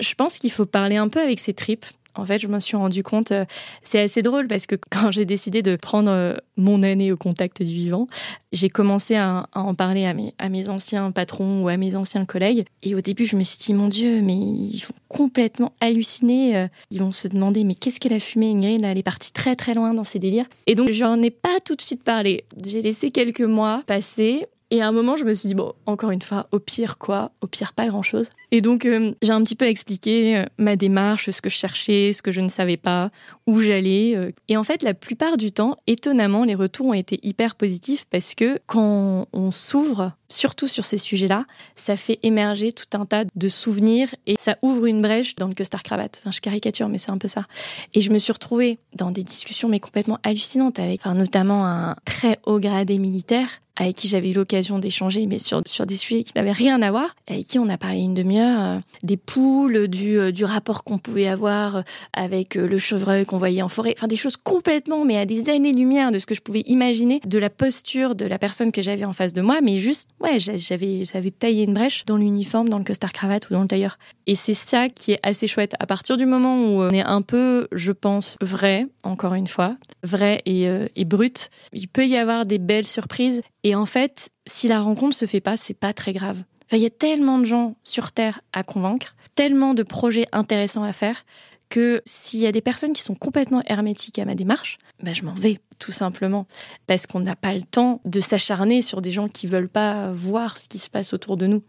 Je pense qu'il faut parler un peu avec ses tripes en fait, je me suis rendu compte, euh, c'est assez drôle parce que quand j'ai décidé de prendre euh, mon année au contact du vivant, j'ai commencé à, en parler à mes, à mes anciens patrons ou à mes anciens collègues. Et au début, je me suis dit, mon Dieu, mais ils vont complètement halluciner. Euh, ils vont se demander, mais qu'est-ce qu'elle a fumé, Ingrid? Elle est partie très très loin dans ses délires. Et donc, je n'en ai pas tout de suite parlé. J'ai laissé quelques mois passer. Et à un moment, je me suis dit, bon, encore une fois, au pire quoi? Au pire pas grand-chose. Et donc, euh, j'ai un petit peu expliqué euh, ma démarche, ce que je cherchais, ce que je ne savais pas, où j'allais. Euh. Et en fait, la plupart du temps, étonnamment, les retours ont été hyper positifs parce que quand on s'ouvre, surtout sur ces sujets-là, ça fait émerger tout un tas de souvenirs et ça ouvre une brèche dans le costard cravate. Enfin, je caricature, mais c'est un peu ça. Et je me suis retrouvée dans des discussions mais complètement hallucinantes avec notamment un très haut gradé militaire avec qui j'avais eu l'occasion d'échanger, mais sur, sur des sujets qui n'avaient rien à voir, avec qui on a parlé une demi-heure, euh, des poules, du, euh, du rapport qu'on pouvait avoir euh, avec le chevreuil qu'on voyait en forêt, enfin des choses complètement, mais à des années-lumière de ce que je pouvais imaginer, de la posture de la personne que j'avais en face de moi, mais juste, ouais, j'avais, j'avais taillé une brèche dans l'uniforme, dans le costard cravate ou dans le tailleur. Et c'est ça qui est assez chouette. À partir du moment où on est un peu, je pense, vrai, encore une fois, vrai et, brut, il peut y avoir des belles surprises en fait, si la rencontre se fait pas, c'est pas très grave. il y a tellement de gens sur Terre à convaincre, tellement de projets intéressants à faire, que s'il y a des personnes qui sont complètement hermétiques à ma démarche, ben je m'en vais, tout simplement. Parce qu'on n'a pas le temps de s'acharner sur des gens qui veulent pas voir ce qui se passe autour de nous.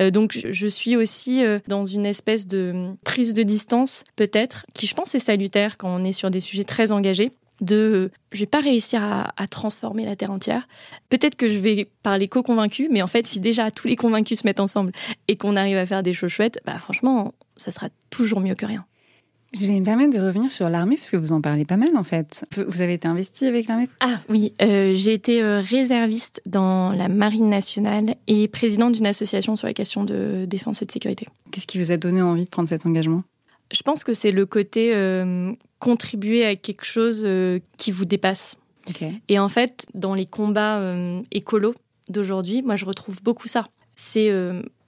Euh, donc, je suis aussi euh, dans une espèce de prise de distance, peut-être, qui je pense est salutaire quand on est sur des sujets très engagés de je vais pas réussir à, transformer la terre entière. Peut-être que je vais parler co-convaincus, mais en fait, si déjà tous les convaincus se mettent ensemble et qu'on arrive à faire des choses chouettes, bah franchement, ça sera toujours mieux que rien. Je vais me permettre de revenir sur l'armée, puisque vous en parlez pas mal en fait. Vous avez été investi avec l'armée? Ah oui, euh, j'ai été euh, réserviste dans la Marine nationale et présidente d'une association sur les questions de défense et de sécurité. Qu'est-ce qui vous a donné envie de prendre cet engagement? Je pense que c'est le côté euh, contribuer à quelque chose euh, qui vous dépasse. Et en fait, dans les combats euh, écolos d'aujourd'hui, moi, je retrouve beaucoup ça. C'est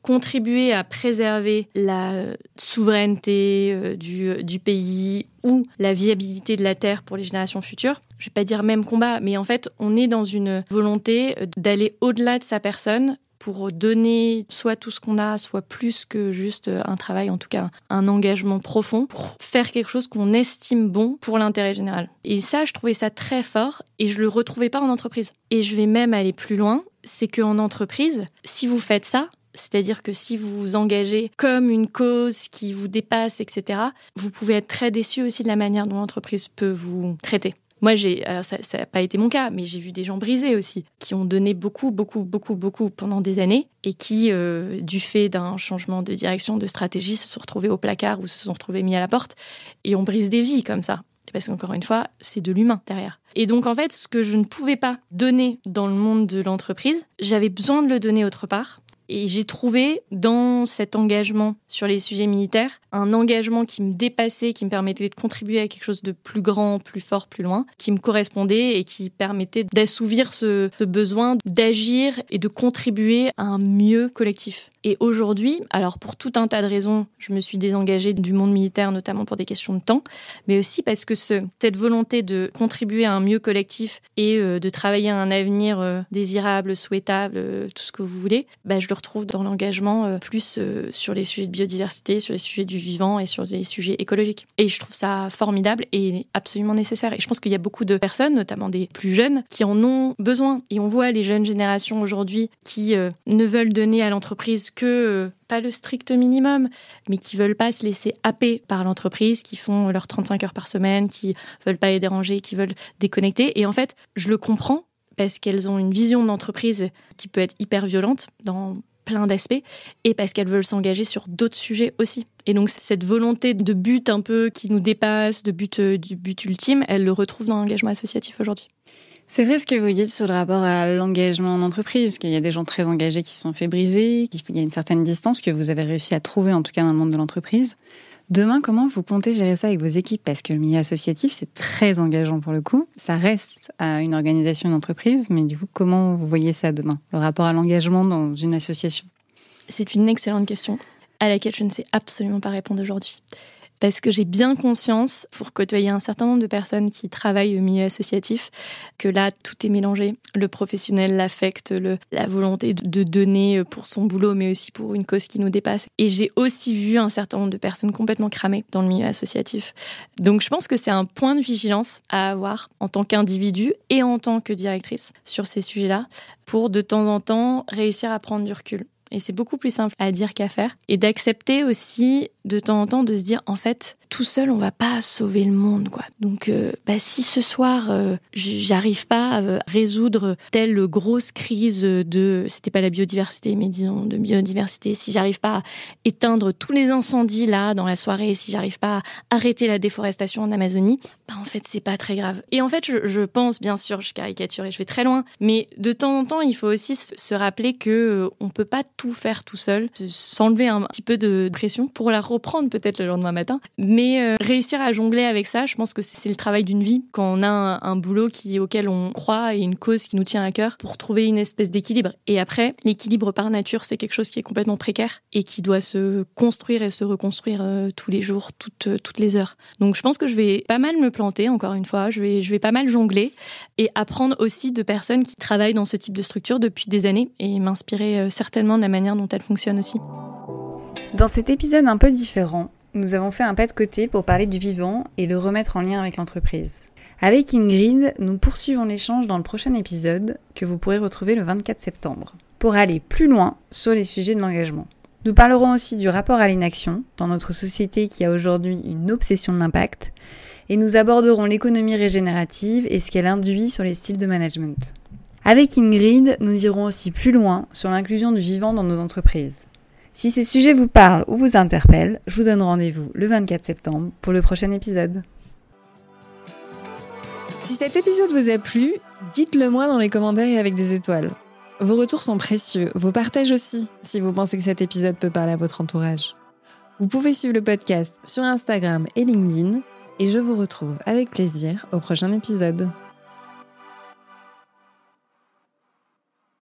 contribuer à préserver la souveraineté euh, du, du pays ou la viabilité de la Terre pour les générations futures. Je vais pas dire même combat, mais en fait, on est dans une volonté d'aller au-delà de sa personne pour donner soit tout ce qu'on a, soit plus que juste un travail, en tout cas un engagement profond, pour faire quelque chose qu'on estime bon pour l'intérêt général. Et ça, je trouvais ça très fort et je le retrouvais pas en entreprise. Et je vais même aller plus loin, c'est qu'en entreprise, si vous faites ça, c'est-à-dire que si vous vous engagez comme une cause qui vous dépasse, etc., vous pouvez être très déçu aussi de la manière dont l'entreprise peut vous traiter. Moi, j'ai, ça n'a pas été mon cas, mais j'ai vu des gens brisés aussi, qui ont donné beaucoup, beaucoup, beaucoup, beaucoup pendant des années et qui, euh, du fait d'un changement de direction, de stratégie, se sont retrouvés au placard ou se sont retrouvés mis à la porte et on brise des vies comme ça. Parce qu'encore une fois, c'est de l'humain derrière. Et donc, en fait, ce que je ne pouvais pas donner dans le monde de l'entreprise, j'avais besoin de le donner autre part. Et j'ai trouvé dans cet engagement sur les sujets militaires un engagement qui me dépassait, qui me permettait de contribuer à quelque chose de plus grand, plus fort, plus loin, qui me correspondait et qui permettait d'assouvir ce, besoin d'agir et de contribuer à un mieux collectif. Et aujourd'hui, alors pour tout un tas de raisons, je me suis désengagée du monde militaire, notamment pour des questions de temps, mais aussi parce que ce, cette volonté de contribuer à un mieux collectif et euh, de travailler à un avenir euh, désirable, souhaitable, euh, tout ce que vous voulez, bah, je le retrouve dans l'engagement plus sur les sujets de biodiversité, sur les sujets du vivant et sur les sujets écologiques. Et je trouve ça formidable et absolument nécessaire. Et je pense qu'il y a beaucoup de personnes, notamment des plus jeunes, qui en ont besoin. Et on voit les jeunes générations aujourd'hui qui ne veulent donner à l'entreprise que, euh, pas le strict minimum, mais qui veulent pas se laisser happer par l'entreprise, qui font leurs 35 heures par semaine, qui veulent pas les déranger, qui veulent déconnecter. Et en fait, je le comprends parce qu'elles ont une vision de l'entreprise qui peut être hyper violente dans plein d'aspects et parce qu'elles veulent s'engager sur d'autres sujets aussi. Et donc cette volonté de but un peu qui nous dépasse, de but euh, du but ultime, elle le retrouve dans l'engagement associatif aujourd'hui. C'est vrai ce que vous dites sur le rapport à l'engagement en entreprise, qu'il y a des gens très engagés qui se sont fait briser, qu'il y a une certaine distance que vous avez réussi à trouver, en tout cas dans le monde de l'entreprise. Demain, comment vous comptez gérer ça avec vos équipes? Parce que le milieu associatif, c'est très engageant pour le coup. Ça reste à une organisation d'entreprise, mais du coup, comment vous voyez ça demain Le rapport à l'engagement dans une association? C'est une excellente question à laquelle je ne sais absolument pas répondre aujourd'hui parce que j'ai bien conscience, pour côtoyer un certain nombre de personnes qui travaillent au milieu associatif, que là, tout est mélangé. Le professionnel, l'affect, la volonté de donner pour son boulot, mais aussi pour une cause qui nous dépasse. Et j'ai aussi vu un certain nombre de personnes complètement cramées dans le milieu associatif. Donc je pense que c'est un point de vigilance à avoir en tant qu'individu et en tant que directrice sur ces sujets-là, pour de temps en temps réussir à prendre du recul et c'est beaucoup plus simple à dire qu'à faire. Et d'accepter aussi de temps en temps de se dire, en fait, tout seul, on va pas sauver le monde, quoi. Donc, euh, bah, si ce soir, euh, j'arrive pas à résoudre telle grosse crise de, c'était pas la biodiversité, mais disons de biodiversité, si j'arrive pas à éteindre tous les incendies là dans la soirée, si j'arrive pas à arrêter la déforestation en Amazonie, bah, en fait, c'est pas très grave. Et en fait, je, je, pense, bien sûr, je caricature et je vais très loin, mais de temps en temps, il faut aussi se rappeler que euh, on peut pas tout faire tout seul, s'enlever un petit peu de pression pour la reprendre peut-être le lendemain matin. Mais euh, réussir à jongler avec ça, je pense que c'est le travail d'une vie quand on a un, boulot auquel on croit et une cause qui nous tient à cœur pour trouver une espèce d'équilibre. Et après, l'équilibre par nature, c'est quelque chose qui est complètement précaire et qui doit se construire et se reconstruire euh, tous les jours, toutes, euh, toutes les heures. Donc je pense que je vais pas mal me planter, encore une fois, je vais, je vais pas mal jongler et apprendre aussi de personnes qui travaillent dans ce type de structure depuis des années et m'inspirer certainement de la manière dont elle fonctionne aussi. Dans cet épisode un peu différent, nous avons fait un pas de côté pour parler du vivant et le remettre en lien avec l'entreprise. Avec Ingrid, nous poursuivons l'échange dans le prochain épisode que vous pourrez retrouver le 24 septembre pour aller plus loin sur les sujets de l'engagement. Nous parlerons aussi du rapport à l'inaction dans notre société qui a aujourd'hui une obsession de l'impact et nous aborderons l'économie régénérative et ce qu'elle induit sur les styles de management. Avec Ingrid, nous irons aussi plus loin sur l'inclusion du vivant dans nos entreprises. Si ces sujets vous parlent ou vous interpellent, je vous donne rendez-vous le 24 septembre pour le prochain épisode. Si cet épisode vous a plu, dites-le moi dans les commentaires et avec des étoiles. Vos retours sont précieux, vos partages aussi, si vous pensez que cet épisode peut parler à votre entourage. Vous pouvez suivre le podcast sur Instagram et LinkedIn, et je vous retrouve avec plaisir au prochain épisode.